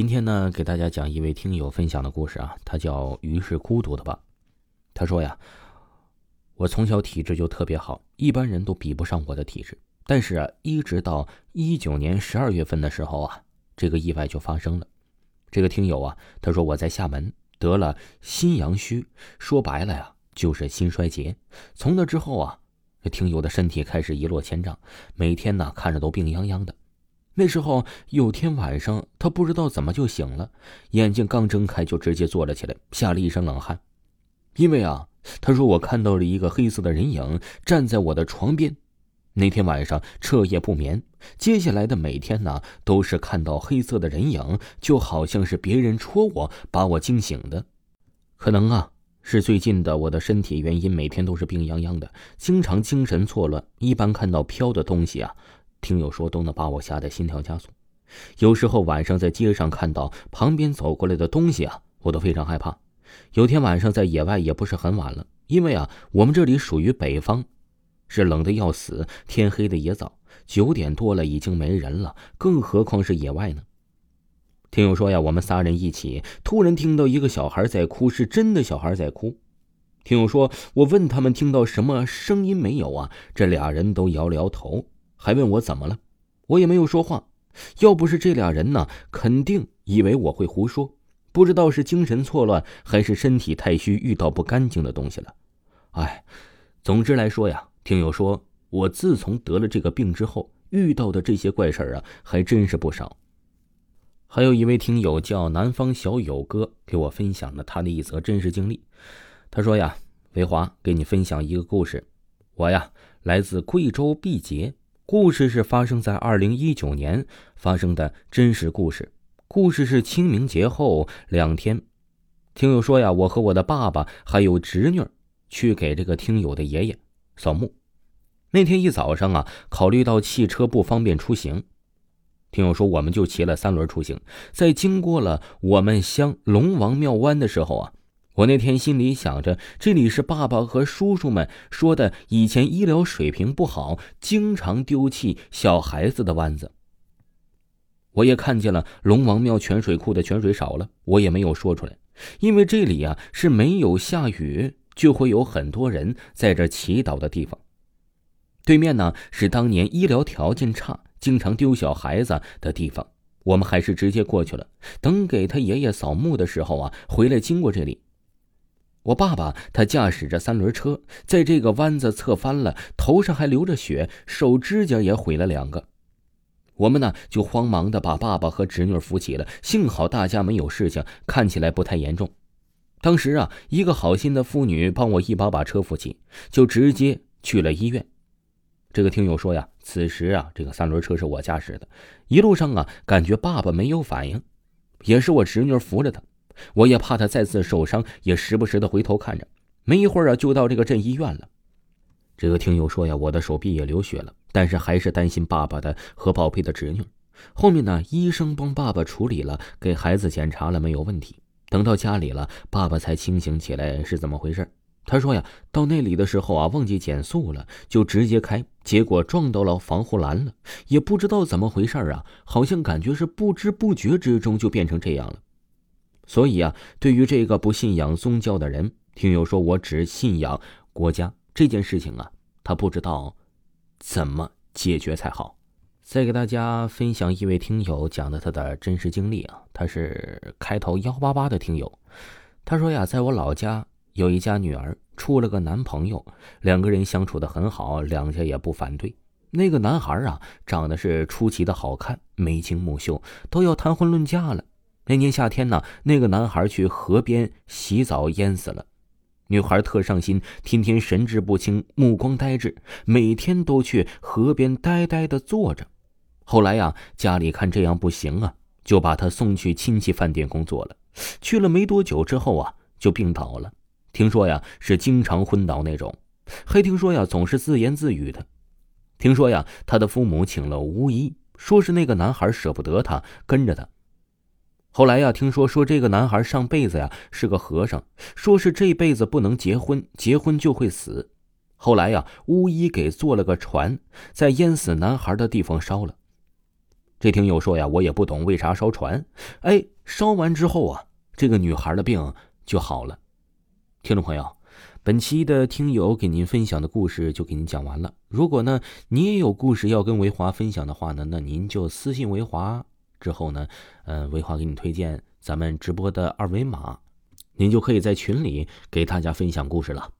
今天呢，给大家讲一位听友分享的故事啊，他叫于是孤独的吧。他说呀，我从小体质就特别好，一般人都比不上我的体质。但是啊，一直到一九年十二月份的时候啊，这个意外就发生了。这个听友啊，他说我在厦门得了心阳虚，说白了呀，就是心衰竭。从那之后啊，这听友的身体开始一落千丈，每天呢看着都病殃殃的。那时候有天晚上，他不知道怎么就醒了，眼睛刚睁开就直接坐了起来，吓了一身冷汗。因为啊，他说我看到了一个黑色的人影站在我的床边。那天晚上彻夜不眠，接下来的每天呢，都是看到黑色的人影，就好像是别人戳我，把我惊醒的。可能啊，是最近的我的身体原因，每天都是病殃殃的，经常精神错乱。一般看到飘的东西啊，听友说都能把我吓得心跳加速。有时候晚上在街上看到旁边走过来的东西啊，我都非常害怕。有天晚上在野外，也不是很晚了，因为啊，我们这里属于北方。是冷的要死，天黑的也早，九点多了已经没人了，更何况是野外呢？听友说呀，我们仨人一起，突然听到一个小孩在哭，是真的小孩在哭。听友说，我问他们听到什么声音没有啊？这俩人都摇了摇头，还问我怎么了，我也没有说话。要不是这俩人呢，肯定以为我会胡说，不知道是精神错乱还是身体太虚，遇到不干净的东西了。哎，总之来说呀。听友说，我自从得了这个病之后，遇到的这些怪事儿啊，还真是不少。还有一位听友叫南方小友哥，给我分享了他的一则真实经历。他说呀：“维华，给你分享一个故事。我呀，来自贵州毕节，故事是发生在二零一九年发生的真实故事。故事是清明节后两天。听友说呀，我和我的爸爸还有侄女去给这个听友的爷爷。”扫墓，那天一早上啊，考虑到汽车不方便出行，听友说我们就骑了三轮出行。在经过了我们乡龙王庙湾的时候啊，我那天心里想着，这里是爸爸和叔叔们说的以前医疗水平不好，经常丢弃小孩子的湾子。我也看见了龙王庙泉水库的泉水少了，我也没有说出来，因为这里啊是没有下雨。就会有很多人在这祈祷的地方。对面呢是当年医疗条件差、经常丢小孩子的地方。我们还是直接过去了。等给他爷爷扫墓的时候啊，回来经过这里。我爸爸他驾驶着三轮车，在这个弯子侧翻了，头上还流着血，手指甲也毁了两个。我们呢就慌忙的把爸爸和侄女扶起了，幸好大家没有事情，看起来不太严重。当时啊，一个好心的妇女帮我一把把车扶起，就直接去了医院。这个听友说呀，此时啊，这个三轮车是我驾驶的，一路上啊，感觉爸爸没有反应，也是我侄女扶着他，我也怕他再次受伤，也时不时的回头看着。没一会儿啊，就到这个镇医院了。这个听友说呀，我的手臂也流血了，但是还是担心爸爸的和宝贝的侄女。后面呢，医生帮爸爸处理了，给孩子检查了，没有问题。等到家里了，爸爸才清醒起来是怎么回事。他说呀，到那里的时候啊，忘记减速了，就直接开，结果撞到了防护栏了，也不知道怎么回事啊，好像感觉是不知不觉之中就变成这样了。所以啊，对于这个不信仰宗教的人，听友说我只信仰国家这件事情啊，他不知道怎么解决才好。再给大家分享一位听友讲的他的真实经历啊，他是开头幺八八的听友，他说呀，在我老家有一家女儿处了个男朋友，两个人相处的很好，两家也不反对。那个男孩啊，长得是出奇的好看，眉清目秀，都要谈婚论嫁了。那年夏天呢，那个男孩去河边洗澡淹死了。女孩特上心，天天神志不清，目光呆滞，每天都去河边呆呆的坐着。后来呀，家里看这样不行啊，就把他送去亲戚饭店工作了。去了没多久之后啊，就病倒了。听说呀，是经常昏倒那种，还听说呀，总是自言自语的。听说呀，他的父母请了巫医，说是那个男孩舍不得他，跟着他。后来呀，听说说这个男孩上辈子呀是个和尚，说是这辈子不能结婚，结婚就会死。后来呀，巫医给做了个船，在淹死男孩的地方烧了。这听友说呀，我也不懂为啥烧船。哎，烧完之后啊，这个女孩的病就好了。听众朋友，本期的听友给您分享的故事就给您讲完了。如果呢，你也有故事要跟维华分享的话呢，那您就私信维华，之后呢，嗯，维华给你推荐咱们直播的二维码，您就可以在群里给大家分享故事了。